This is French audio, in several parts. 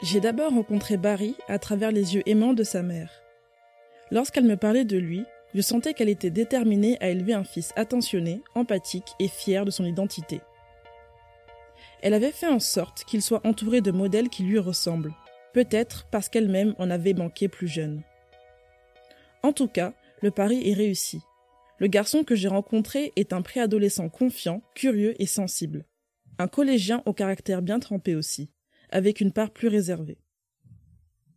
J'ai d'abord rencontré Barry à travers les yeux aimants de sa mère. Lorsqu'elle me parlait de lui, je sentais qu'elle était déterminée à élever un fils attentionné, empathique et fier de son identité. Elle avait fait en sorte qu'il soit entouré de modèles qui lui ressemblent, peut-être parce qu'elle-même en avait manqué plus jeune. En tout cas, le pari est réussi. Le garçon que j'ai rencontré est un préadolescent confiant, curieux et sensible. Un collégien au caractère bien trempé aussi avec une part plus réservée.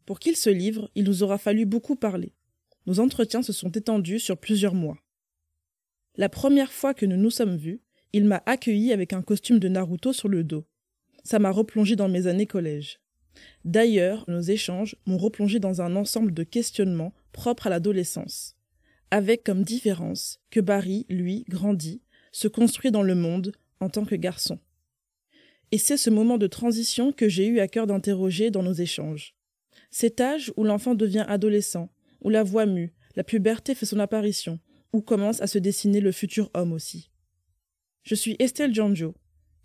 Pour qu'il se livre, il nous aura fallu beaucoup parler. Nos entretiens se sont étendus sur plusieurs mois. La première fois que nous nous sommes vus, il m'a accueilli avec un costume de Naruto sur le dos. Ça m'a replongé dans mes années collège. D'ailleurs, nos échanges m'ont replongé dans un ensemble de questionnements propres à l'adolescence, avec comme différence que Barry, lui, grandit, se construit dans le monde en tant que garçon. Et c'est ce moment de transition que j'ai eu à cœur d'interroger dans nos échanges. Cet âge où l'enfant devient adolescent, où la voix mue, la puberté fait son apparition, où commence à se dessiner le futur homme aussi. Je suis Estelle Giangio,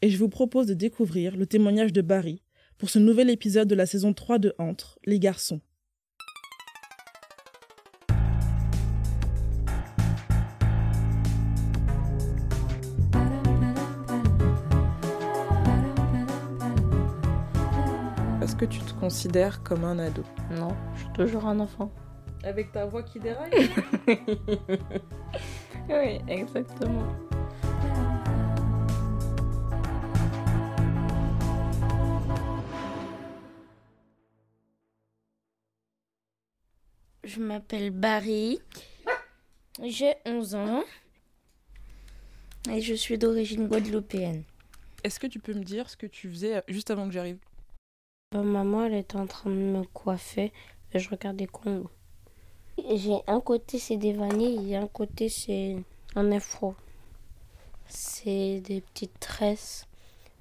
et je vous propose de découvrir le témoignage de Barry pour ce nouvel épisode de la saison 3 de Entre, les garçons. Est-ce que tu te considères comme un ado? Non, je suis toujours un enfant. Avec ta voix qui déraille? Oui, exactement. Je m'appelle Barry. J'ai 11 ans. Et je suis d'origine guadeloupéenne. Est-ce que tu peux me dire ce que tu faisais juste avant que j'arrive? Ma maman, elle était en train de me coiffer et je regardais Congo. J'ai un côté, c'est des vanilles et un côté, c'est un afro. C'est des petites tresses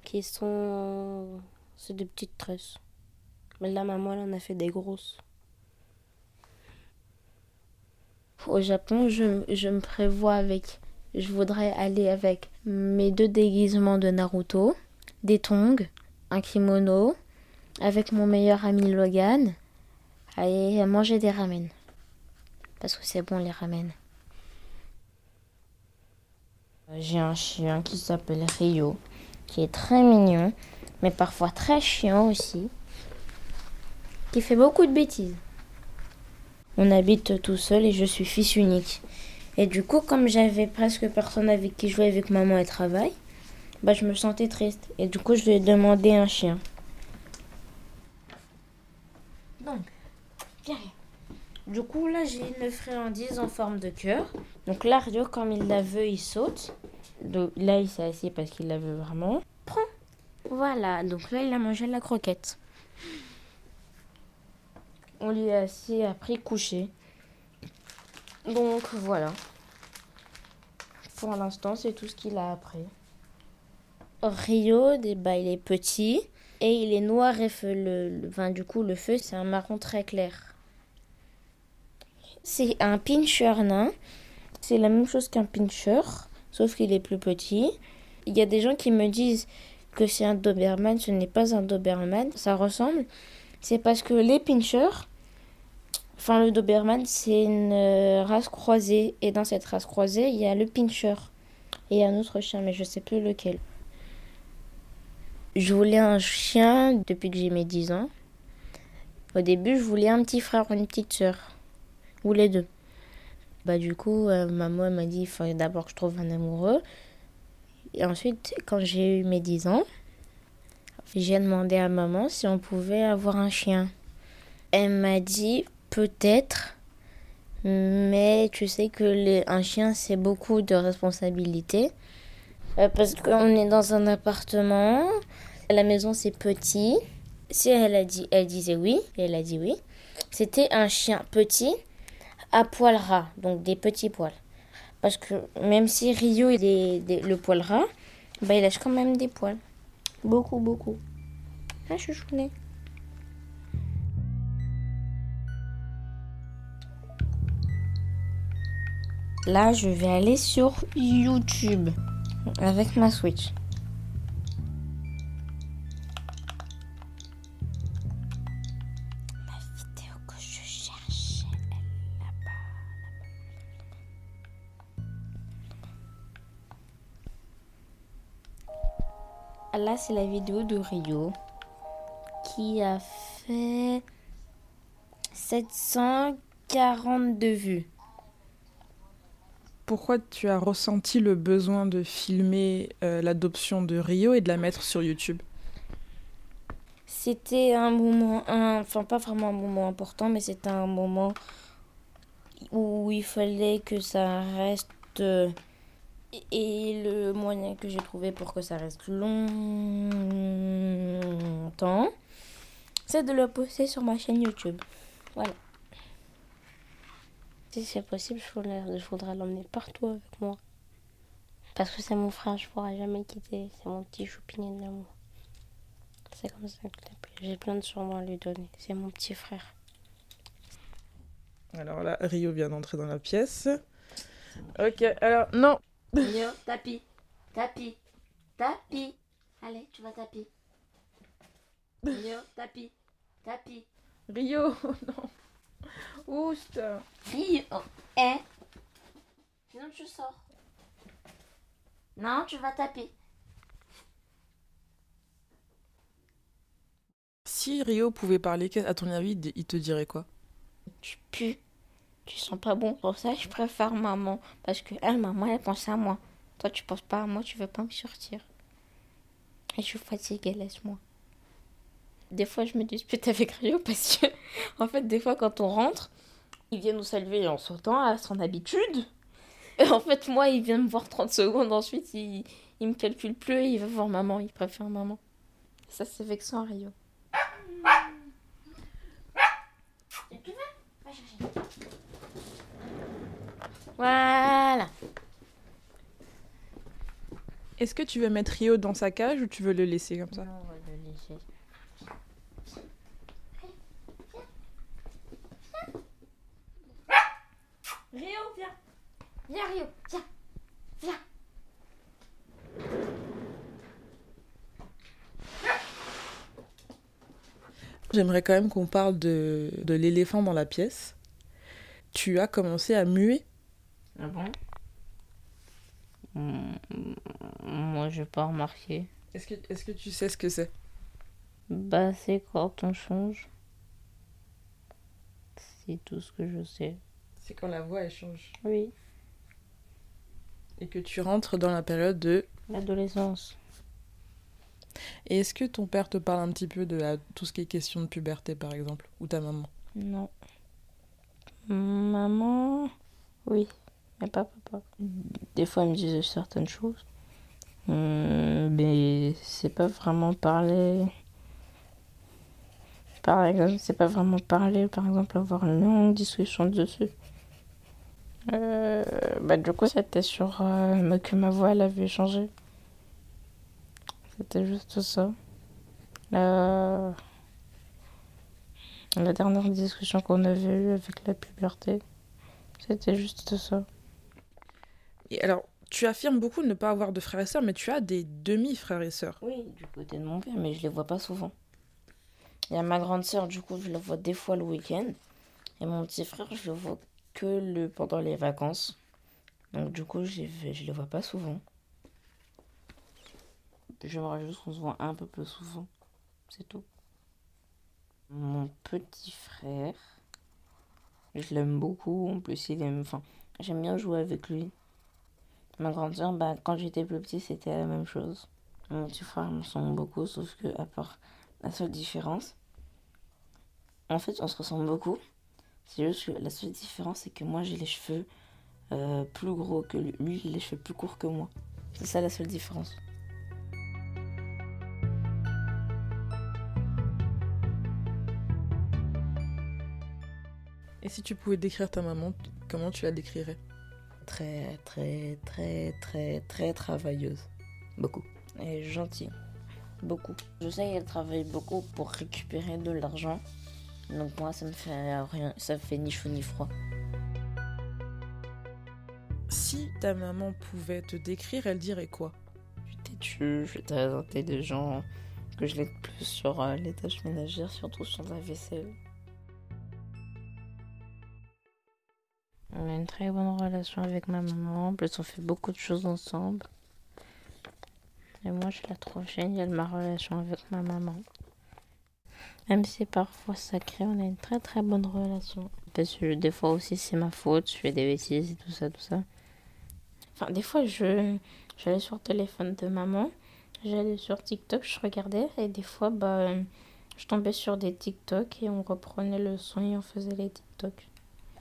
qui sont. C'est des petites tresses. Mais là, maman, elle en a fait des grosses. Au Japon, je, me prévois avec. Je voudrais aller avec mes deux déguisements de Naruto, des tongs, un kimono, avec mon meilleur ami Logan, aller manger des ramen. Parce que c'est bon les ramen. J'ai un chien qui s'appelle Rio, qui est très mignon, mais parfois très chiant aussi, qui fait beaucoup de bêtises. On habite tout seul et je suis fils unique. Et du coup, comme j'avais presque personne avec qui jouer avec maman et travail, bah, je me sentais triste. Et du coup, je lui ai demandé un chien. Donc, viens. Du coup, là, j'ai une friandise en forme de cœur. Donc là, Rio, comme il la veut, il saute. Donc là, il s'est assis parce qu'il la veut vraiment. Prends. Voilà. Donc là, il a mangé la croquette. On lui a assis après couché. Donc voilà. Pour l'instant, c'est tout ce qu'il a appris. Rio, bah, il est petit et il est noir et feu. Le, du coup, le feu, c'est un marron très clair. C'est un pincher nain. C'est la même chose qu'un pincher, sauf qu'il est plus petit. Il y a des gens qui me disent que c'est un Doberman. Ce n'est pas un Doberman. Ça ressemble. C'est parce que les pinchers, enfin le Doberman, c'est une euh, race croisée. Et dans cette race croisée, il y a le pincher. Et un autre chien, mais je sais plus lequel. Je voulais un chien depuis que j'ai mes 10 ans. Au début, je voulais un petit frère ou une petite sœur. Ou les deux. Bah, du coup, euh, maman m'a dit il fallait d'abord que je trouve un amoureux. Et ensuite, quand j'ai eu mes 10 ans, j'ai demandé à maman si on pouvait avoir un chien. Elle m'a dit peut-être, mais tu sais que les, un chien, c'est beaucoup de responsabilités. Euh, parce qu'on est dans un appartement, la maison c'est petit. Si elle a dit, elle disait oui, elle a dit oui. C'était un chien petit à poil ras, donc des petits poils. Parce que même si Rio est le poil ras, bah, il lâche quand même des poils. Beaucoup, beaucoup. Ah, chouchounet. Là, je vais aller sur YouTube avec ma Switch. Là, c'est la vidéo de Rio qui a fait 742 vues. Pourquoi tu as ressenti le besoin de filmer euh, l'adoption de Rio et de la mettre sur YouTube? C'était un moment, enfin pas vraiment un moment important, mais c'était un moment où il fallait que ça reste... Et le moyen que j'ai trouvé pour que ça reste longtemps, c'est de le poster sur ma chaîne YouTube. Voilà. Si c'est possible, je voudrais, l'emmener partout avec moi. Parce que c'est mon frère, je ne pourrai jamais quitter. C'est mon petit choupinet d'amour. C'est comme ça que j'ai plein de surnoms à lui donner. C'est mon petit frère. Alors là, Rio vient d'entrer dans la pièce. Ok, alors non. Rio, tapis, tapis, tapis. Allez, tu vas tapis. Rio, tapis, tapis. Rio, non. Oust. Rio. Eh. Sinon, tu sors. Non, tu vas taper. Si Rio pouvait parler, à ton avis, il te dirait quoi? Tu pues. Tu sens pas bon. Pour ça, je préfère maman. Parce que elle, maman, elle pense à moi. Toi, tu penses pas à moi, tu veux pas me sortir. Et je suis fatiguée, laisse-moi. Des fois, je me dispute avec Rio parce que, en fait, des fois, quand on rentre, il vient nous saluer en sautant à son habitude. Et en fait, moi, il vient me voir 30 secondes. Ensuite, il, il me calcule plus et il va voir maman. Il préfère maman. Ça, c'est vexant, Rio. Voilà. Est-ce que tu veux mettre Rio dans sa cage ou tu veux le laisser comme ça? Non, on va le laisser. Rio, viens. Viens, Rio, viens. Viens. J'aimerais quand même qu'on parle de, de l'éléphant dans la pièce. Tu as commencé à muer. Ah bon? Hmm, Moi, je n'ai pas remarqué. Est-ce que, est que tu sais ce que c'est? Bah, c'est quand on change. C'est tout ce que je sais. C'est quand la voix elle change. Oui. Et que tu rentres dans la période de l'adolescence. Et est-ce que ton père te parle un petit peu de tout ce qui est question de puberté par exemple? Ou ta maman? Non. Maman, oui, mais pas papa. Des fois, elle me disait certaines choses. Hum, mais c'est pas vraiment parler par exemple, c'est pas vraiment parler, par exemple, avoir une longue discussion dessus. Euh, bah, du coup, c'était sur euh, que ma voix elle avait changé. C'était juste ça. La... la dernière discussion qu'on avait eue avec la puberté, c'était juste ça. Et alors, tu affirmes beaucoup ne pas avoir de frères et sœurs, mais tu as des demi-frères et sœurs. Oui, du côté de mon père, mais je les vois pas souvent. Il y a ma grande sœur, du coup, je la vois des fois le week-end. Et mon petit frère, je le vois que le, pendant les vacances. Donc, du coup, je je les vois pas souvent. J'aimerais juste qu'on se voit un peu plus souvent. C'est tout. Mon petit frère, je l'aime beaucoup. En plus, il aime. Enfin, j'aime bien jouer avec lui. Ma grande sœur, bah, quand j'étais plus petit, c'était la même chose. Mon petit frère me ressemble beaucoup, sauf que, à part la seule différence, En fait, on se ressemble beaucoup. C'est juste que la seule différence, c'est que moi, j'ai les cheveux euh, plus gros que lui. Lui, les cheveux plus courts que moi. C'est ça la seule différence. Et si tu pouvais décrire ta maman, comment tu la décrirais? Très, très, très, très, très travailleuse. Beaucoup. Et gentille. Beaucoup. Je sais qu'elle travaille beaucoup pour récupérer de l'argent. Donc moi, ça me fait rien. Ça me fait ni chaud ni froid. Si ta maman pouvait te décrire, elle dirait quoi? Je suis têtue, je suis très intelligent, que je l'aide plus sur euh, les tâches ménagères, surtout sur la vaisselle. On a une très bonne relation avec ma maman, en plus on fait beaucoup de choses ensemble. Et moi je la trop géniale ma relation avec ma maman. Même si parfois sacré, on a une très très bonne relation. Parce que des fois aussi c'est ma faute, je fais des bêtises et tout ça, tout ça. Enfin, des fois je j'allais sur le téléphone de maman, j'allais sur TikTok, je regardais et des fois bah je tombais sur des TikTok et on reprenait le son et on faisait les TikTok.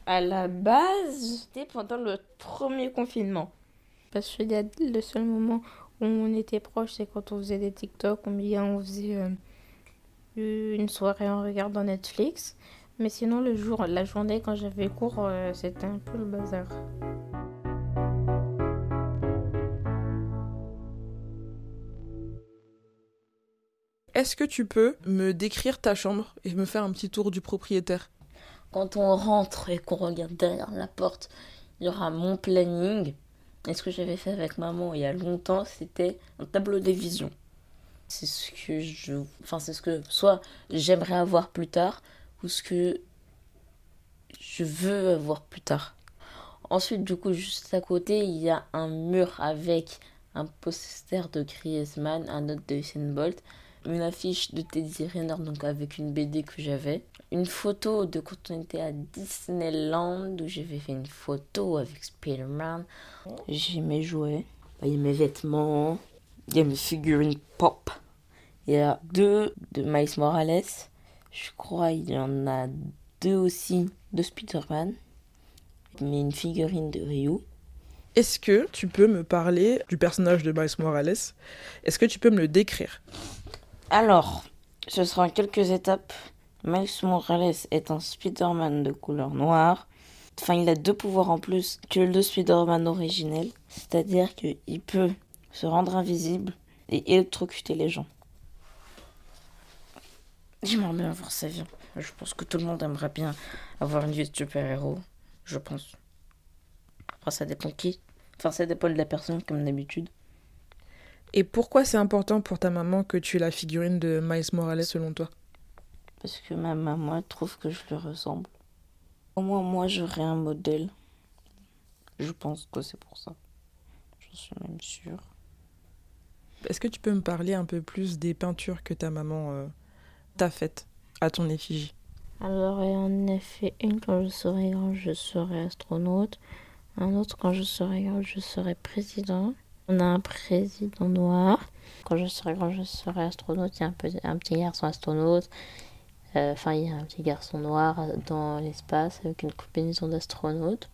À la base, c'était pendant le premier confinement. Parce que le seul moment où on était proche, c'est quand on faisait des TikTok, ou bien on faisait euh, une soirée en regardant Netflix. Mais sinon, le jour, la journée, quand j'avais cours, euh, c'était un peu le bazar. Est-ce que tu peux me décrire ta chambre et me faire un petit tour du propriétaire? Quand on rentre et qu'on regarde derrière la porte, il y aura mon planning. Et ce que j'avais fait avec maman il y a longtemps, c'était un tableau des visions. C'est ce que je. Enfin, c'est ce que soit j'aimerais avoir plus tard, ou ce que je veux avoir plus tard. Ensuite, du coup, juste à côté, il y a un mur avec un poster de Griezmann, un autre de Usain Bolt, une affiche de Teddy Riner, donc avec une BD que j'avais, une photo de quand on était à Disneyland, où j'avais fait une photo avec Spider-Man. J'ai mes jouets, il y a mes vêtements, il y a mes figurines pop. Il y a deux de Miles Morales. Je crois il y en a deux aussi de Spider-Man. Mais une figurine de Ryu. Est-ce que tu peux me parler du personnage de Miles Morales? Est-ce que tu peux me le décrire? Alors, ce sera en quelques étapes. Miles Morales est un Spider-Man de couleur noire. Enfin, il a deux pouvoirs en plus que le Spider-Man originel. C'est-à-dire qu'il peut se rendre invisible et électrocuter les gens. J'aimerais bien avoir sa vie. Je pense que tout le monde aimerait bien avoir une vie de super-héros. Je pense. Après, ça dépend qui. Enfin, ça dépend de la personne, comme d'habitude. Et pourquoi c'est important pour ta maman que tu aies la figurine de Miles Morales selon toi? Parce que ma maman trouve que je lui ressemble. Au moins, moi, j'aurais un modèle. Je pense que c'est pour ça. Je suis même sûre. Est-ce que tu peux me parler un peu plus des peintures que ta maman euh, t'a faites à ton effigie? Alors, il y en a fait une quand je serai grand, je serai astronaute. Un autre quand je serai grand, je serai président. On a un président noir. Quand je serai grand, je serai astronaute. Il y a un, peu, un petit garçon astronaute. Euh, Enfin, il y a un petit garçon noir dans l'espace avec une combinaison d'astronaute.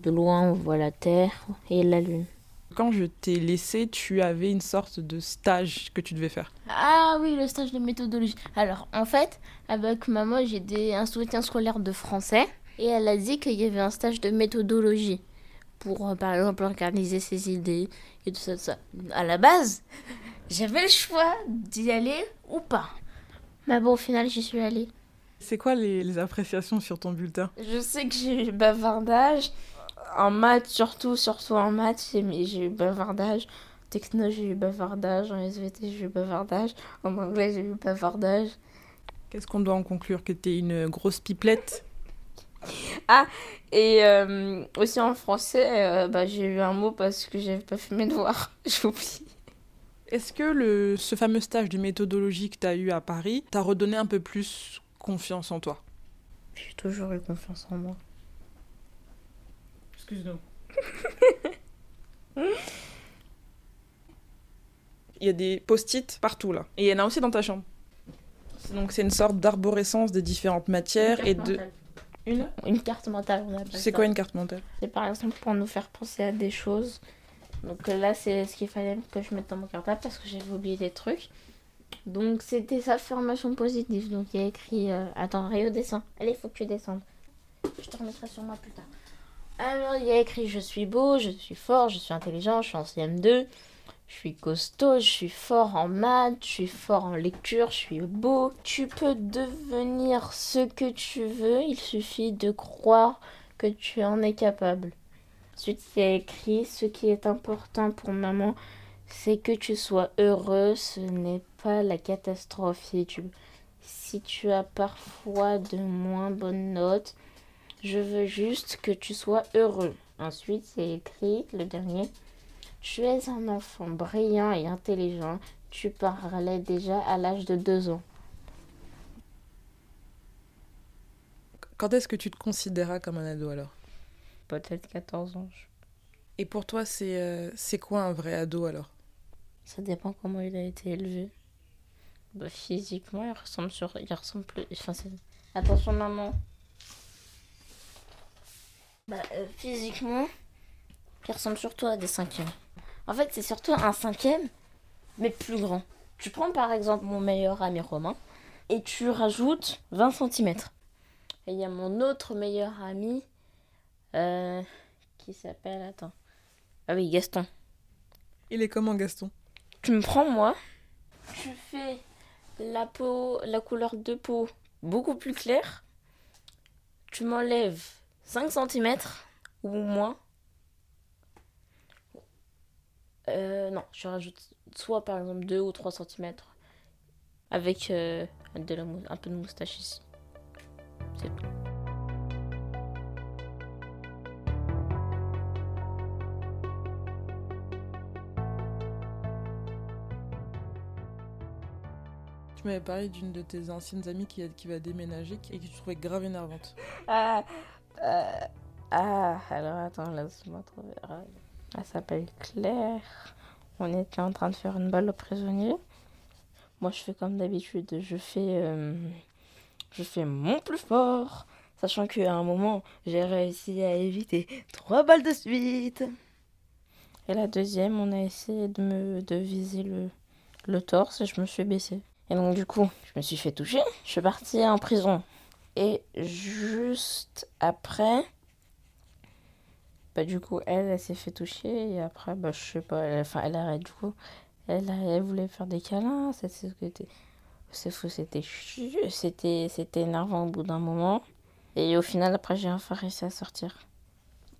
De loin, on voit la Terre et la Lune. Quand je t'ai laissé, tu avais une sorte de stage que tu devais faire. Ah oui, le stage de méthodologie. Alors, en fait, avec maman, j'ai des, un soutien scolaire de français. Et elle a dit qu'il y avait un stage de méthodologie. Pour, euh, par exemple, organiser ses idées et tout ça, tout ça. À la base, j'avais le choix d'y aller ou pas. Mais bon, au final, j'y suis allée. C'est quoi les, les appréciations sur ton bulletin? Je sais que j'ai eu bavardage. En maths, surtout, surtout en maths, j'ai j'ai eu bavardage. En techno, j'ai eu bavardage. En SVT, j'ai eu bavardage. En anglais, j'ai eu bavardage. Qu'est-ce qu'on doit en conclure? Que t'es une grosse pipelette? Ah, et euh, aussi en français, euh, bah, j'ai eu un mot parce que j'avais pas fait mes devoirs. J'ai oublié. Est-ce que le, ce fameux stage de méthodologie que t'as eu à Paris t'a redonné un peu plus confiance en toi? J'ai toujours eu confiance en moi. Excuse-nous. Il y a des post-it partout là. Et il y en a aussi dans ta chambre. Donc c'est une sorte d'arborescence des différentes matières et de... Une Une carte mentale, on appelle C'est quoi une carte mentale? C'est par exemple pour nous faire penser à des choses. Donc euh, là, c'est ce qu'il fallait que je mette dans mon cartable parce que j'avais oublié des trucs. Donc c'était sa formation positive. Donc il y a écrit euh, Attends, Rio descend. Allez, faut que tu descendes. Je te remettrai sur moi plus tard. Alors il y a écrit Je suis beau, je suis fort, je suis intelligent, je suis en CM2. Je suis costaud, je suis fort en maths, je suis fort en lecture, je suis beau. Tu peux devenir ce que tu veux, il suffit de croire que tu en es capable. Ensuite, il y a écrit Ce qui est important pour maman, c'est que tu sois heureux, ce n'est pas la catastrophe. Si tu, si tu as parfois de moins bonnes notes, je veux juste que tu sois heureux. Ensuite, a écrit le dernier Tu es un enfant brillant et intelligent. Tu parlais déjà à l'âge de deux ans. Quand est-ce que tu te considéras comme un ado alors? Peut-être 14 ans. je- Et pour toi, c'est euh, c'est quoi un vrai ado alors? Ça dépend comment il a été élevé. Bah, physiquement, il ressemble sur. Il ressemble plus. Enfin, Attention, maman. Bah, euh, physiquement, il ressemble surtout à des cinquièmes. En fait, c'est surtout un cinquième, mais plus grand. Tu prends par exemple mon meilleur ami Romain et tu rajoutes 20 cm. Et il y a mon autre meilleur ami euh, qui s'appelle. Attends. Ah oui, Gaston. Il est comment Gaston? Tu me prends moi, tu fais la peau, la couleur de peau beaucoup plus claire, tu m'enlèves 5 cm ou moins. Euh, non, je rajoute soit par exemple 2 ou 3 cm avec euh, de la un peu de moustache ici. C'est tout. Tu m'avais parlé d'une de tes anciennes amies qui, qui va déménager et que tu trouvais grave énervante. Ah, euh, ah, alors attends, laisse-moi trouver. Elle s'appelle Claire. On était en train de faire une balle aux prisonniers. Moi, je fais comme d'habitude. Je fais, euh, je fais mon plus fort. Sachant qu'à un moment, j'ai réussi à éviter trois balles de suite. Et la deuxième, on a essayé de me de viser le, le torse et je me suis baissée. Et donc, du coup, je me suis fait toucher. Je suis partie en prison. Et juste après, bah du coup, elle, elle s'est fait toucher et après, bah je sais pas, elle, enfin, elle arrête du coup. Elle, elle voulait faire des câlins, c'est ce que c'était. C'est fou, c'était c'était c'était énervant au bout d'un moment. Et au final, après, j'ai enfin réussi à sortir.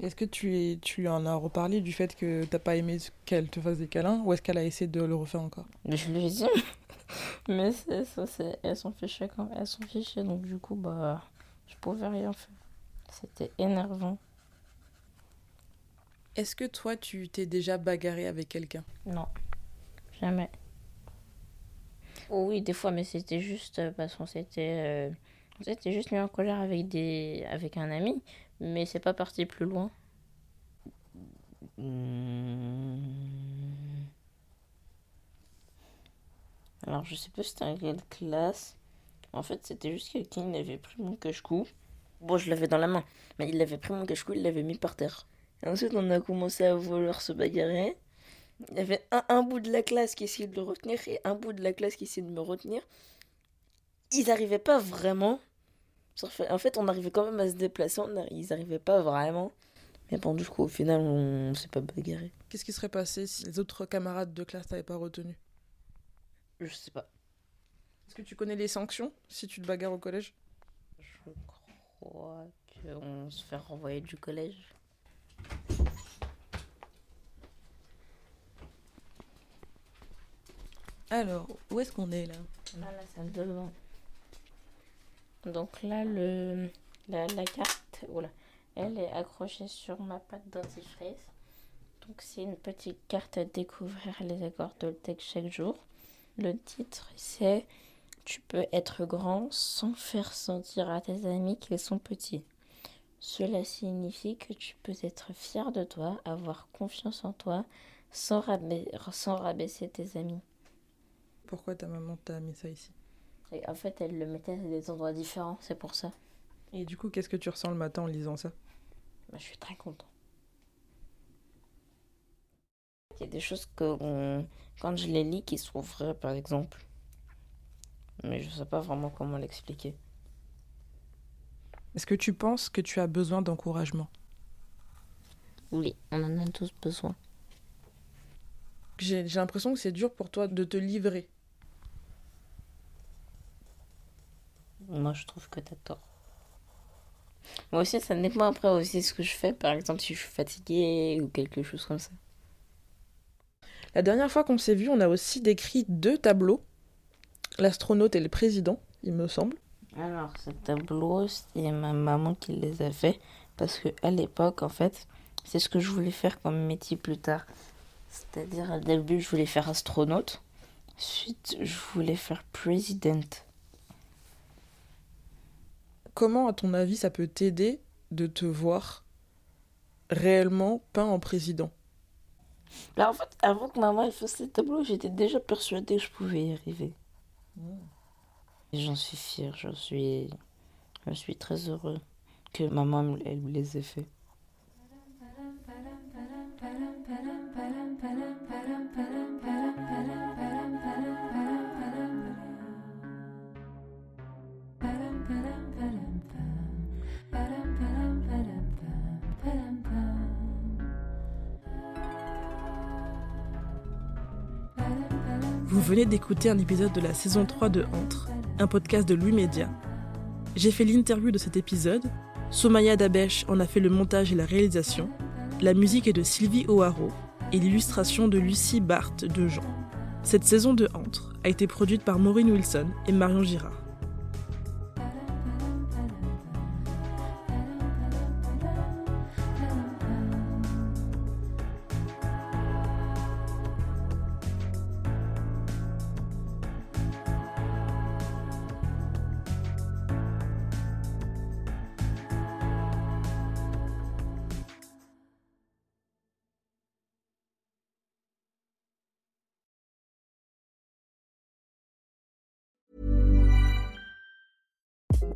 Est-ce que tu, tu en as reparlé du fait que t'as pas aimé qu'elle te fasse des câlins ou est-ce qu'elle a essayé de le refaire encore? Je lui ai dit. Mais c'est ça, c'est elles sont fichées quand elles sont fichées, donc du coup, bah, je pouvais rien faire. C'était énervant. Est-ce que toi, tu t'es déjà bagarré avec quelqu'un? Non, jamais. Oh oui, des fois, mais c'était juste euh, parce qu'on s'était, euh, on s'était juste mis en colère avec des, avec un ami, mais c'est pas parti plus loin. Hmm. Alors, je sais pas c'était en quelle classe. En fait, c'était juste quelqu'un, il avait pris mon cache-cou. Bon, je l'avais dans la main, mais il avait pris mon cache-cou, il l'avait mis par terre. Et ensuite, on a commencé à vouloir se bagarrer. Il y avait un, un bout de la classe qui essayait de le retenir et un bout de la classe qui essayait de me retenir. Ils n'arrivaient pas vraiment. En fait, on arrivait quand même à se déplacer. on Ils n'arrivaient pas vraiment. Mais bon, du coup, au final, on s'est pas bagarré. Qu'est-ce qui serait passé si les autres camarades de classe t'avaient pas retenu? Je sais pas. Est-ce que tu connais les sanctions si tu te bagarres au collège? Je crois qu'on se fait renvoyer du collège. Alors, où est-ce qu'on est là À la salle de bain. Donc là, le, la, carte, voilà, elle est accrochée sur ma pâte dentifrice. Donc c'est une petite carte à découvrir les accords Toltec chaque jour. Le titre c'est Tu peux être grand sans faire sentir à tes amis qu'ils sont petits. Cela signifie que tu peux être fier de toi, avoir confiance en toi, sans, sans rabaisser tes amis. Pourquoi ta maman t'a mis ça ici Et en fait, elle le mettait à des endroits différents, c'est pour ça. Et du coup, qu'est-ce que tu ressens le matin en lisant ça? Bah, je suis très content. Il y a des choses que on- quand je les lis qui sont vraies, par exemple. Mais je sais pas vraiment comment l'expliquer. Est-ce que tu penses que tu as besoin d'encouragement? Oui, on en a tous besoin. J'ai l'impression que c'est dur pour toi de te livrer. Moi, je trouve que t'as tort. Moi aussi, ça dépend après aussi ce que je fais. Par exemple, si je suis fatiguée ou quelque chose comme ça. La dernière fois qu'on s'est vu, on a aussi décrit deux tableaux. L'astronaute et le président, il me semble. Alors, ce tableau, c'est ma maman qui les a fait. Parce que à l'époque, en fait, c'est ce que je voulais faire comme métier plus tard. C'est-à-dire, au début, je voulais faire astronaute. Ensuite, je voulais faire président. Comment, à ton avis, ça peut t'aider de te voir réellement peint en président? Là, en fait, avant que maman ait fait ce tableau, j'étais déjà persuadée que je pouvais y arriver. Et j'en suis fière, je suis, je suis très heureux que maman elle les ait fait. Vous venez d'écouter un épisode de la saison 3 de Entre, un podcast de Louis Média. J'ai fait l'interview de cet épisode, Somaya Dabesh en a fait le montage et la réalisation, la musique est de Sylvie O'Haraud et l'illustration de Lucie Barthes de Jean. Cette saison de Entre a été produite par Maureen Wilson et Marion Girard.